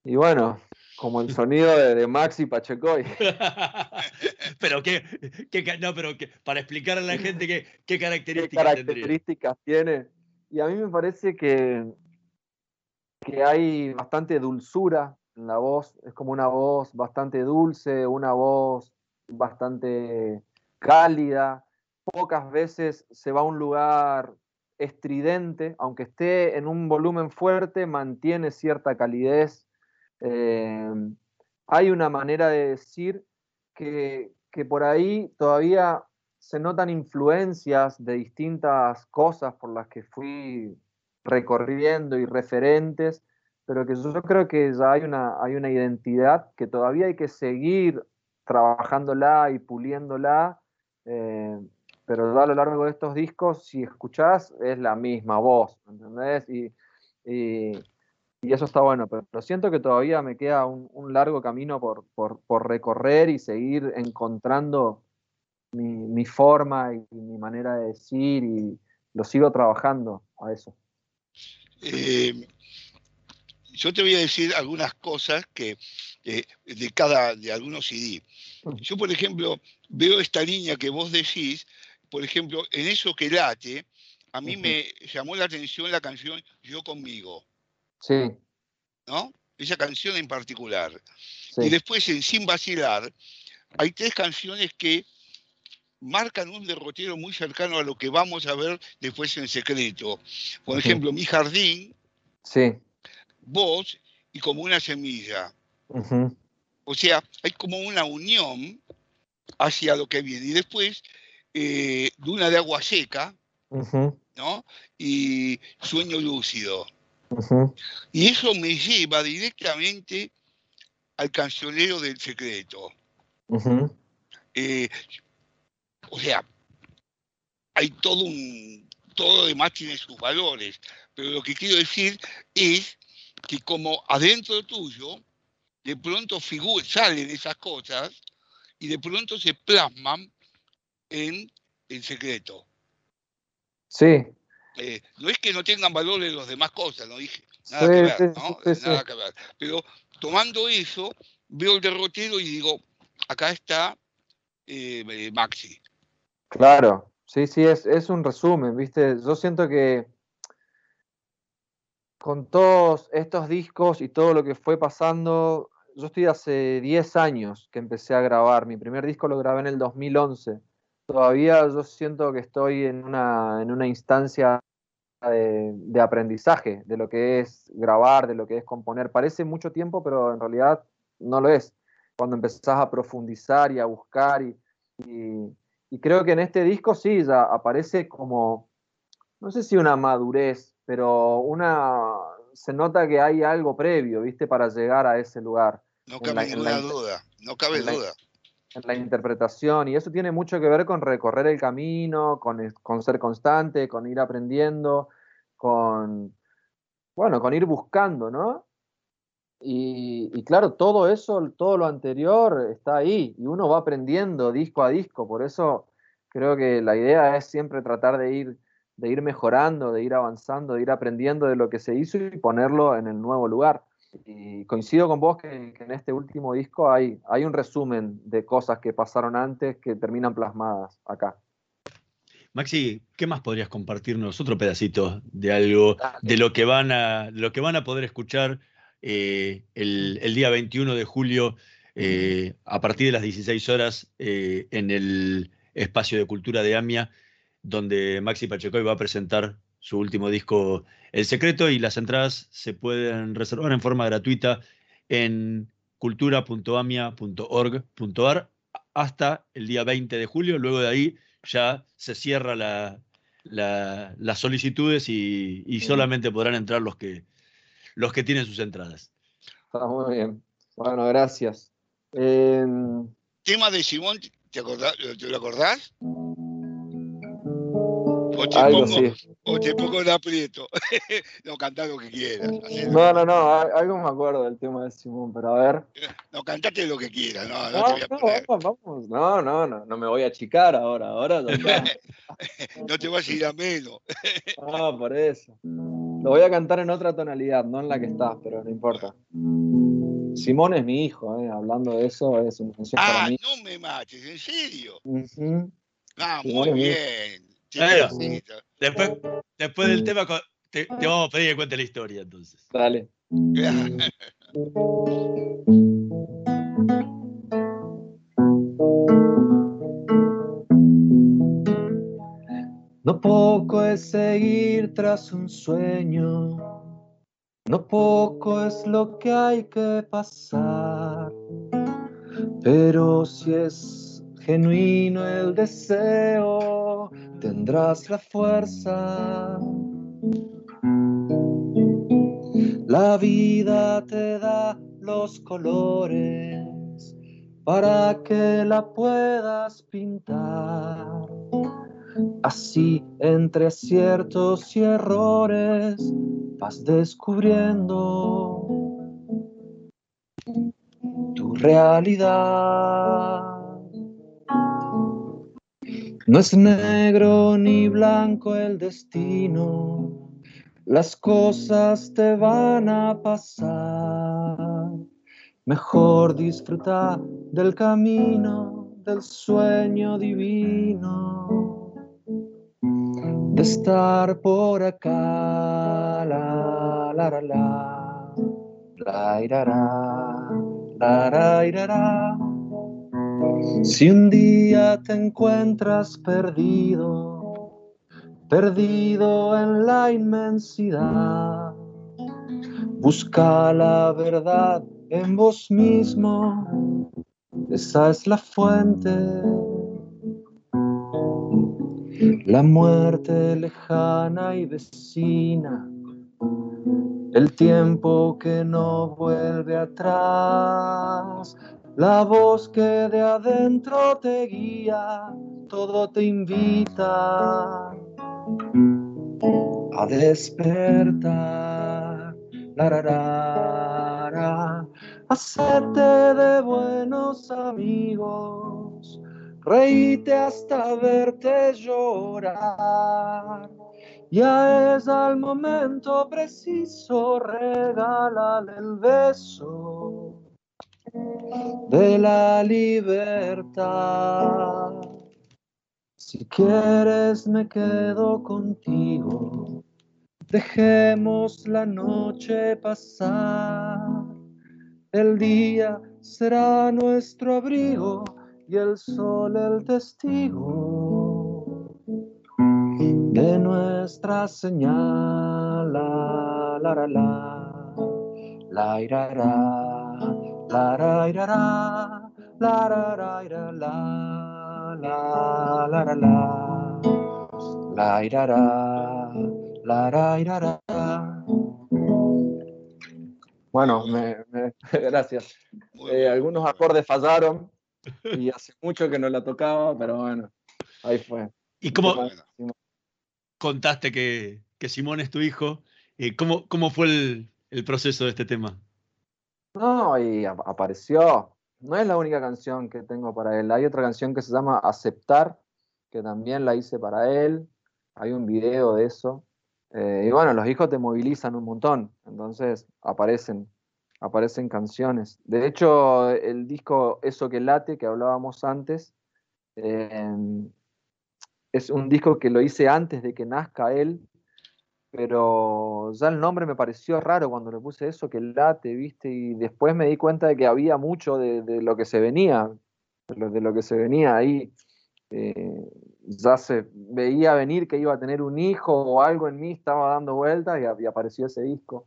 Y bueno, como el sonido de, de Maxi Pachecoy. pero qué, qué no, pero que- para explicar a la gente qué, qué ¿Qué características tendría. características tiene? Y a mí me parece que, que hay bastante dulzura en la voz. Es como una voz bastante dulce, una voz bastante cálida. Pocas veces se va a un lugar estridente, aunque esté en un volumen fuerte, mantiene cierta calidez. Eh, hay una manera de decir que, que por ahí todavía se notan influencias de distintas cosas por las que fui recorriendo y referentes, pero que yo creo que ya hay una, hay una identidad que todavía hay que seguir trabajándola y puliéndola, eh, pero a lo largo de estos discos, si escuchás, es la misma voz, ¿entendés? Y, y- y eso está bueno, pero, pero siento que todavía me queda un, un largo camino por, por- por recorrer y seguir encontrando mi, mi forma y mi manera de decir y lo sigo trabajando a eso. Eh, yo te voy a decir algunas cosas que eh, de cada de algunos CD. Yo, por ejemplo, veo esta línea que vos decís, por ejemplo, en eso que late, a mí me llamó la atención la canción Yo conmigo, Sí, ¿no? Esa canción en particular. sí. Y después en Sin Vacilar, hay tres canciones que marcan un derrotero muy cercano a lo que vamos a ver después en secreto. Por Ujú. ejemplo, Mi Jardín, Sí. Vos y Como una Semilla. O sea, hay como una unión hacia lo que viene. Y después, eh, Luna de Agua Seca, ¿no? Y Sueño Lúcido. Y eso me lleva directamente al cancionero del secreto. Eh, o sea, hay todo un. Todo lo demás tiene sus valores. Pero lo que quiero decir es que como adentro tuyo, de pronto salen esas cosas y de pronto se plasman en secreto. Sí, Eh, no es que no tengan valores las demás cosas, no dije nada Sí, que ver, sí, ¿no? sí, sí, Nada que ver. Pero tomando eso, veo el derrotero y digo, acá está eh, eh, Maxi. claro. Sí, sí, es, es un resumen, ¿viste? Yo siento que con todos estos discos y todo lo que fue pasando, yo estoy hace 10 años que empecé a grabar. Mi primer disco lo grabé en el 2011. Todavía yo siento que estoy en una, en una instancia de, de aprendizaje de lo que es grabar, de lo que es componer. Parece mucho tiempo, pero en realidad no lo es. Cuando empezás a profundizar y a buscar y, y- y creo que en este disco sí, ya aparece como, no sé si una madurez, pero una, se nota que hay algo previo, ¿viste? Para llegar a ese lugar. No cabe la- ninguna duda, no cabe duda. En la interpretación y eso tiene mucho que ver con recorrer el camino, con, con ser constante, con ir aprendiendo, con, bueno, con ir buscando, ¿no? Y, y claro, todo eso, todo lo anterior está ahí y uno va aprendiendo disco a disco, por eso creo que la idea es siempre tratar de ir, de ir mejorando, de ir avanzando, de ir aprendiendo de lo que se hizo y ponerlo en el nuevo lugar. Y coincido con vos que, que en este último disco hay, hay un resumen de cosas que pasaron antes que terminan plasmadas acá. Maxi, ¿qué más podrías compartirnos? Otro pedacito de algo, de lo que van a, lo que van a poder escuchar eh, el, el día 21 de julio eh, a partir de las 16 horas eh, en el espacio de cultura de AMIA, donde Maxi Pachecoy va a presentar su último disco El Secreto y las entradas se pueden reservar en forma gratuita en cultura.amia.org.ar hasta el día 20 de julio. Luego de ahí ya se cierra la, la- las solicitudes y, y solamente podrán entrar los que, los que tienen sus entradas. Está muy bien. Bueno, gracias. Em, Tema de Simón, ¿te, acordás, ¿te lo acordás? O te, algo pongo, sí. o te pongo en aprieto. no, cantá lo que quieras. No, no, no, algo me acuerdo del tema de Simón, pero a ver. No, cantate lo que quieras. No, no, No, te voy a no, poner. vamos, vamos. No, no, no, no me voy a achicar ahora, ahora. No te vas a ir a menos. Ah, por eso. Lo voy a cantar en otra tonalidad, no en la que estás, pero no importa. Simón es mi hijo, eh, hablando de eso, es una canción para Ah, mí. no me mates, ¿en serio? Ah, muy bien. Chiquitito. Después, después del tema te, te vamos a pedir que cuente la historia entonces. Dale. No poco es seguir tras un sueño, no poco es lo que hay que pasar, pero si es genuino el deseo, tendrás la fuerza. La vida te da los colores para que la puedas pintar. Así entre aciertos y errores vas descubriendo tu realidad. No es negro ni blanco el destino, las cosas te van a pasar. Mejor disfruta del camino, del sueño divino, de estar por acá. Si un día te encuentras perdido, perdido en la inmensidad, busca la verdad en vos mismo, esa es la fuente. La muerte lejana y vecina, el tiempo que no vuelve atrás, la voz que de adentro te guía, todo te invita a despertar. La. Hacerte de buenos amigos, reíte hasta verte llorar. Ya es al momento preciso, regálale el beso de la libertad. Si quieres me quedo contigo, Dejemos la noche pasar, el día será nuestro abrigo y el sol el testigo de nuestra señal. La, la, la, la, la, la, ra, ira, ra, la, ra, ra, ira, la, la, la, la, la, la, ira, ra, la, ra, ira, ra. Bueno, me- me- gracias. Eh, algunos acordes fallaron y hace mucho que no la tocaba, pero bueno, ahí fue. ¿Y cómo contaste que, que Simón es tu hijo? Eh, ¿cómo, ¿Cómo fue el, el proceso de este tema? No, y ap- apareció. No es la única canción que tengo para él. Hay otra canción que se llama Aceptar, que también la hice para él. Hay un video de eso. Eh, y bueno, los hijos te movilizan un montón. Entonces aparecen, aparecen canciones. De hecho, el disco Eso que late, que hablábamos antes, eh, es un disco que lo hice antes de que nazca él, pero ya el nombre me pareció raro cuando le puse eso, que late, ¿viste? Y después me di cuenta de que había mucho de, lo que se venía, de lo, que se venía ahí. Eh, ya se veía venir que iba a tener un hijo o algo en mí estaba dando vueltas y, y apareció ese disco.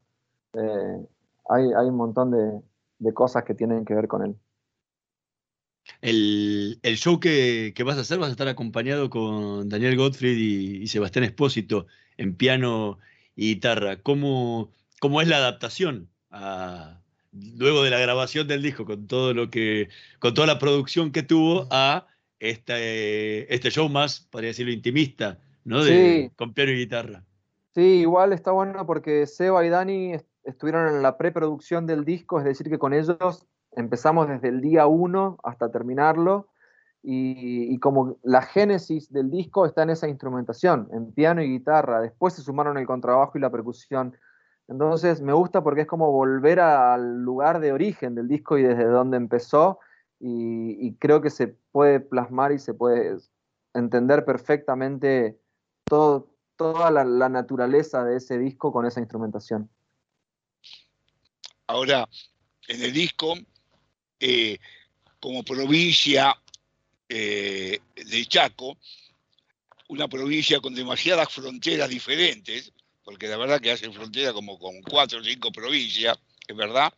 Eh, hay, hay un montón de, de cosas que tienen que ver con él. El, el show que, que vas a hacer vas a estar acompañado con Daniel Gottfried y, y Sebastián Espósito en piano y guitarra. ¿Cómo, cómo es la adaptación a- luego de la grabación del disco con todo lo que, con toda la producción que tuvo a este, este show más, podría decirlo, intimista, ¿no? De, Sí. Con piano y guitarra. Sí, igual está bueno porque Seba y Dani est- estuvieron en la preproducción del disco, es decir, que con ellos empezamos desde el día uno hasta terminarlo y, y como la génesis del disco está en esa instrumentación, en piano y guitarra, después se sumaron el contrabajo y la percusión. Entonces me gusta porque es como volver al lugar de origen del disco y desde donde empezó y, y creo que se puede plasmar y se puede entender perfectamente todo, toda la, la naturaleza de ese disco con esa instrumentación. Ahora, en el disco, eh, como provincia eh, de Chaco, una provincia con demasiadas fronteras diferentes, porque la verdad que hace frontera como con cuatro o cinco provincias, es verdad,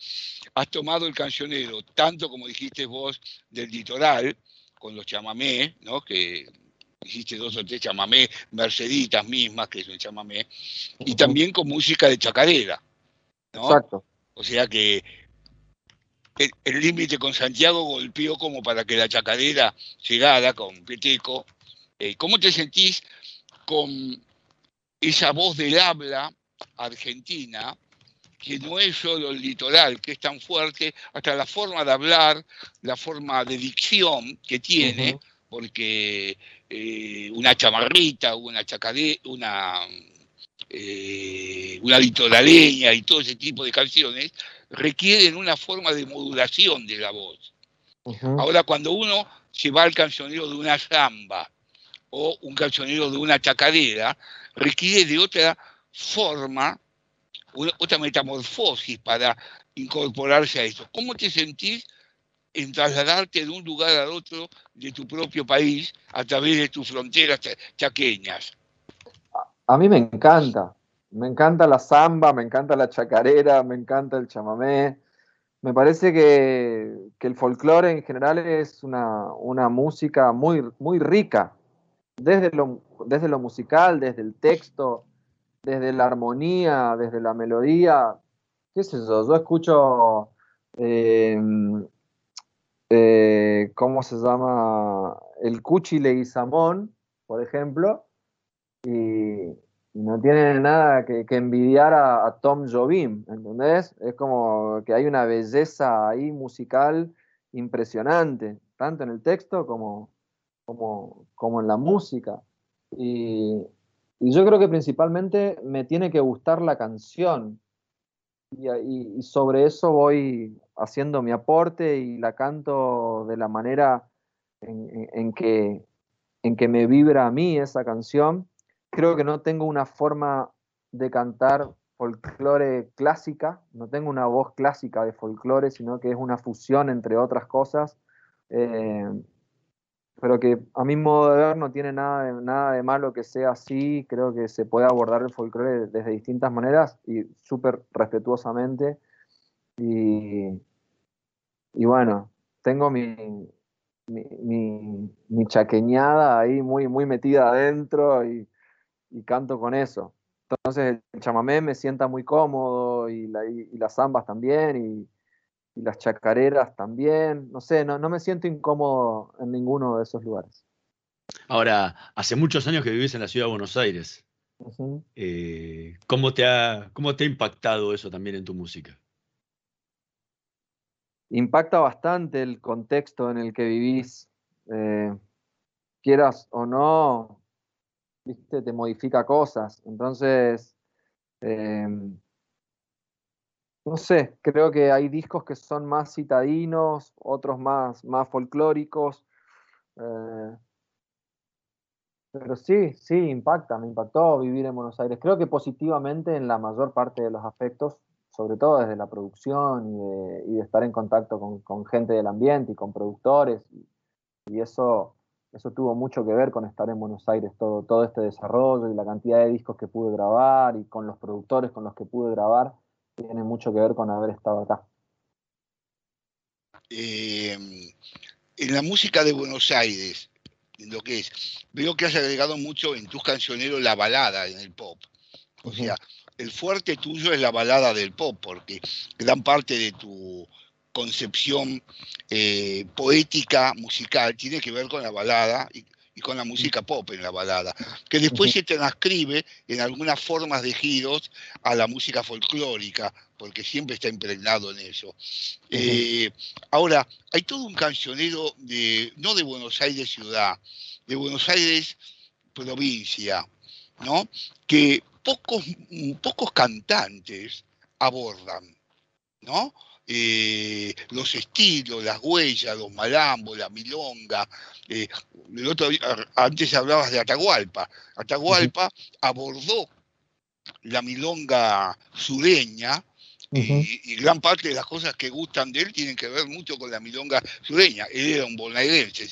has tomado el cancionero, tanto como dijiste vos, del litoral, con los chamamés, ¿no? que hiciste dos o tres chamamés, Merceditas mismas, que es un chamamé, y también con música de chacarera. ¿no? Exacto. O sea que el- límite con Santiago golpeó como para que la chacarera llegara con Peteco. Eh, ¿Cómo te sentís con esa voz del habla argentina, que no es solo el litoral, que es tan fuerte, hasta la forma de hablar, la forma de dicción que tiene, porque eh, una chamarrita, una chacare, una, eh, una litoraleña y todo ese tipo de canciones requieren una forma de modulación de la voz. Ahora, cuando uno se va al cancionero de una samba o un cancionero de una chacarera, requiere de otra forma, una- otra metamorfosis para incorporarse a eso. ¿Cómo te sentís en trasladarte de un lugar al otro de tu propio país a través de tus fronteras cha- chaqueñas? A mí me encanta. Me encanta la samba, me encanta la chacarera, me encanta el chamamé. Me parece que, que el folclore en general es una, una música muy, muy rica, desde lo, desde lo musical, desde el texto, desde la armonía, desde la melodía. ¿Qué sé yo? Yo escucho, eh, eh, ¿cómo se llama? El Cuchi Leguizamón, por ejemplo, y no tiene nada que, envidiar a, Tom Jobim, ¿entendés? Es como que hay una belleza ahí musical impresionante, tanto en el texto como, como, como en la música. Y, yo creo que principalmente me tiene que gustar la canción. Y, sobre eso voy haciendo mi aporte y la canto de la manera en- en que, en que me vibra a mí esa canción. Creo que no tengo una forma de cantar folclore clásica, no tengo una voz clásica de folclore, sino que es una fusión entre otras cosas, eh, pero que a mi modo de ver no tiene nada de, nada de malo que sea así, creo que se puede abordar el folclore desde distintas maneras y súper respetuosamente. Y, y bueno, tengo mi, mi, mi, chaqueñada ahí muy, muy metida adentro y, y canto con eso. Entonces el chamamé me sienta muy cómodo y, la- y- y las zambas también y, y las chacareras también. No sé, no, no me siento incómodo en ninguno de esos lugares. Ahora, hace muchos años que vivís en la ciudad de Buenos Aires. Eh, ¿cómo, te ha, ¿Cómo te ha impactado eso también en tu música? Impacta bastante el contexto en el que vivís. eh, quieras o no, viste, te modifica cosas. Entonces, eh, no sé, creo que hay discos que son más citadinos, otros más, más folclóricos. eh, pero sí, sí, impacta, me impactó vivir en Buenos Aires. Creo que positivamente en la mayor parte de los aspectos, sobre todo desde la producción y de, estar en contacto con, gente del ambiente y con productores. Y eso, eso tuvo mucho que ver con estar en Buenos Aires, todo, todo este desarrollo y la cantidad de discos que pude grabar y con los productores con los que pude grabar, tiene mucho que ver con haber estado acá. Eh, en la música de Buenos Aires, en lo que es, veo que has agregado mucho en tus cancioneros la balada en el pop. O sea, el fuerte tuyo es la balada del pop, porque gran parte de tu concepción eh, poética, musical, tiene que ver con la balada y, y con la música pop en la balada, que después se transcribe en algunas formas de giros a la música folclórica, porque siempre está impregnado en eso. Eh, ahora, hay todo un cancionero de, no de Buenos Aires ciudad, de Buenos Aires provincia, ¿no? Que pocos, pocos cantantes abordan, ¿no? Eh, los estilos, las huellas, los malambos, la milonga. eh, el otro antes hablabas de Atahualpa. Atahualpa abordó la milonga sureña y, y gran parte de las cosas que gustan de él tienen que ver mucho con la milonga sureña. Él era un bonaerense,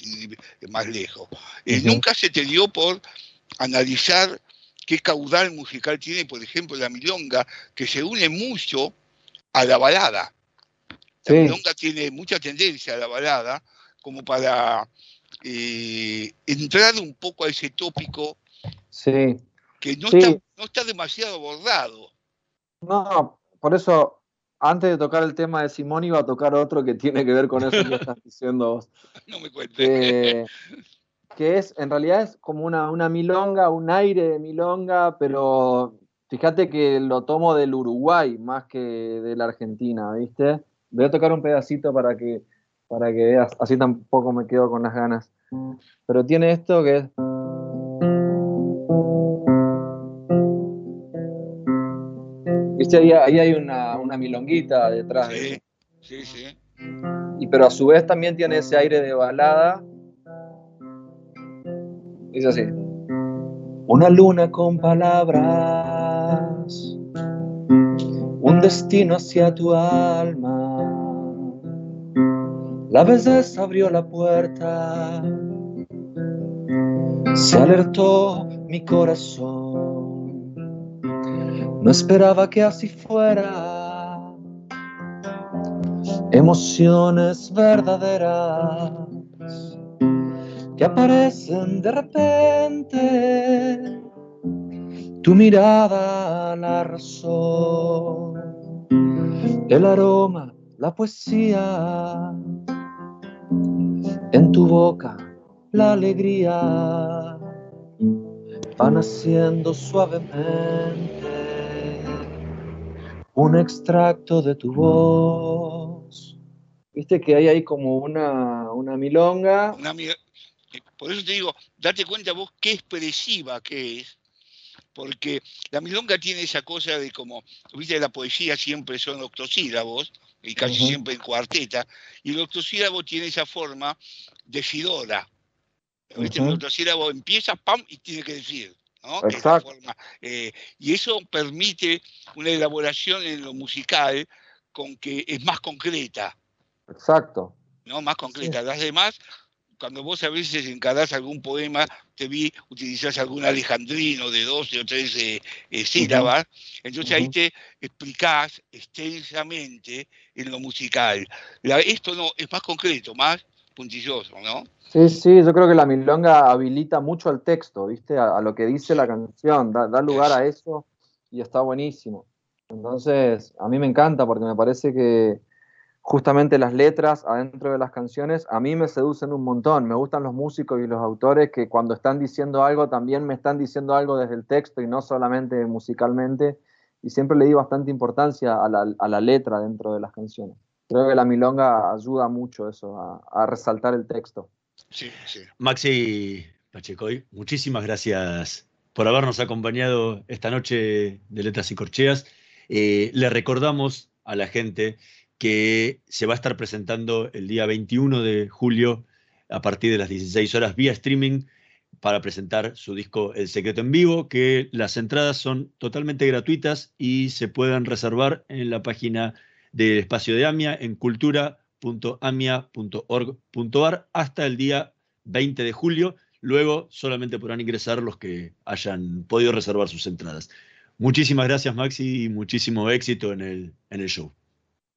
más lejos. Eh. Nunca se te dio por analizar qué caudal musical tiene, por ejemplo, la milonga, que se une mucho a la balada. La Sí. milonga tiene mucha tendencia a la balada, como para eh, entrar un poco a ese tópico Sí, que no, Sí. está, no está demasiado abordado. no, por eso, antes de tocar el tema de Simón, iba a tocar otro que tiene que ver con eso que estás diciendo vos. No me cuentes. que, que es, en realidad es como una, una milonga, un aire de milonga, pero fíjate que lo tomo del Uruguay más que de la Argentina, ¿viste? Voy a tocar un pedacito para que, para que veas, así tampoco me quedo con las ganas. Pero tiene esto que es... ¿Viste? Ahí, ahí hay una, una milonguita detrás. de- Sí, sí. y pero a su vez también tiene ese aire de balada. Dice así. Una luna con palabras, un destino hacia tu alma. La belleza abrió la puerta, se alertó mi corazón. No esperaba que así fuera emociones verdaderas que aparecen de repente. Tu mirada, la razón, el aroma, la poesía, en tu boca, la alegría, van haciendo suavemente un extracto de tu voz. Viste que hay ahí como una, una milonga. Una por eso te digo, date cuenta vos qué expresiva que es, porque la milonga tiene esa cosa de como, viste, la poesía siempre son octosílabos, y casi siempre en cuarteta, y el octosílabo tiene esa forma decidora. ¿Viste? El octosílabo empieza, pam, y tiene que decir. ¿no? De esta forma, eh, y eso permite una elaboración en lo musical con que es más concreta. Exacto. ¿no? Más concreta. Las demás, cuando vos a veces encarás algún poema, te vi utilizás algún alejandrino de 12 o 13 eh, sílabas, entonces ahí te explicás extensamente en lo musical. La- esto no, es más concreto, más puntilloso, ¿no? Sí, sí, yo creo que la milonga habilita mucho al texto, ¿viste? A, a lo que dice la canción, da, da lugar a eso y está buenísimo. Entonces, a mí me encanta porque me parece que justamente las letras adentro de las canciones a mí me seducen un montón. Me gustan los músicos y los autores que cuando están diciendo algo también me están diciendo algo desde el texto y no solamente musicalmente. Y siempre le di bastante importancia a la, a la letra dentro de las canciones. Creo que la milonga ayuda mucho eso, a, a resaltar el texto. Sí, sí. Maxi Pachecoy, muchísimas gracias por habernos acompañado esta noche de Letras y Corcheas. Eh, le recordamos a la gente que se va a estar presentando el día 21 de julio a partir de las 16 horas vía streaming para presentar su disco El Secreto en Vivo, que las entradas son totalmente gratuitas y se pueden reservar en la página del espacio de AMIA en cultura.amia.org.ar hasta el día 20 de julio. Luego solamente podrán ingresar los que hayan podido reservar sus entradas. Muchísimas gracias, Maxi, y muchísimo éxito en el, en el show.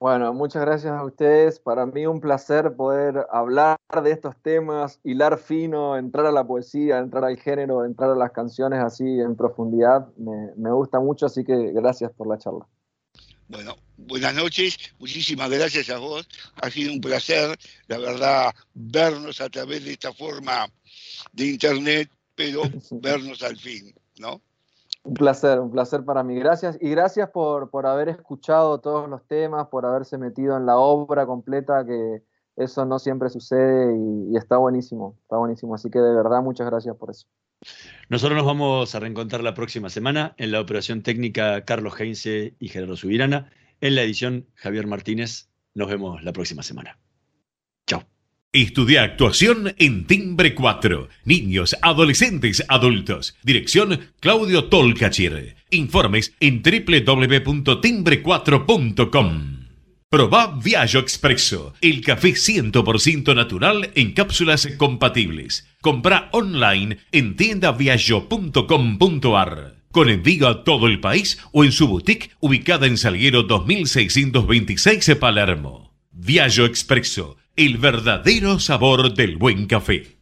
Bueno, muchas gracias a ustedes. Para mí un placer poder hablar de estos temas, hilar fino, entrar a la poesía, entrar al género, entrar a las canciones así en profundidad. Me, me gusta mucho, así que gracias por la charla. Bueno, buenas noches, muchísimas gracias a vos. Ha sido un placer, la verdad, vernos a través de esta forma de internet, pero vernos al fin, ¿no? Un placer, un placer para mí. Gracias y gracias por, por haber escuchado todos los temas, por haberse metido en la obra completa, que eso no siempre sucede y, está buenísimo, está buenísimo. Así que de verdad, muchas gracias por eso. Nosotros nos vamos a reencontrar la próxima semana en la operación técnica Carlos Heinze y Gerardo Subirana. En la edición Javier Martínez. Nos vemos la próxima semana. Estudia actuación en Timbre 4. Niños, adolescentes, adultos. Dirección Claudio Tolcachir. Informes en www.timbre4.com. Proba Viaggio Expresso, el café 100% natural en cápsulas compatibles. Compra online en tiendaviaggio.com.ar. Con envío a todo el país o en su boutique ubicada en Salguero 2626 Palermo. Viaggio Expresso, el verdadero sabor del buen café.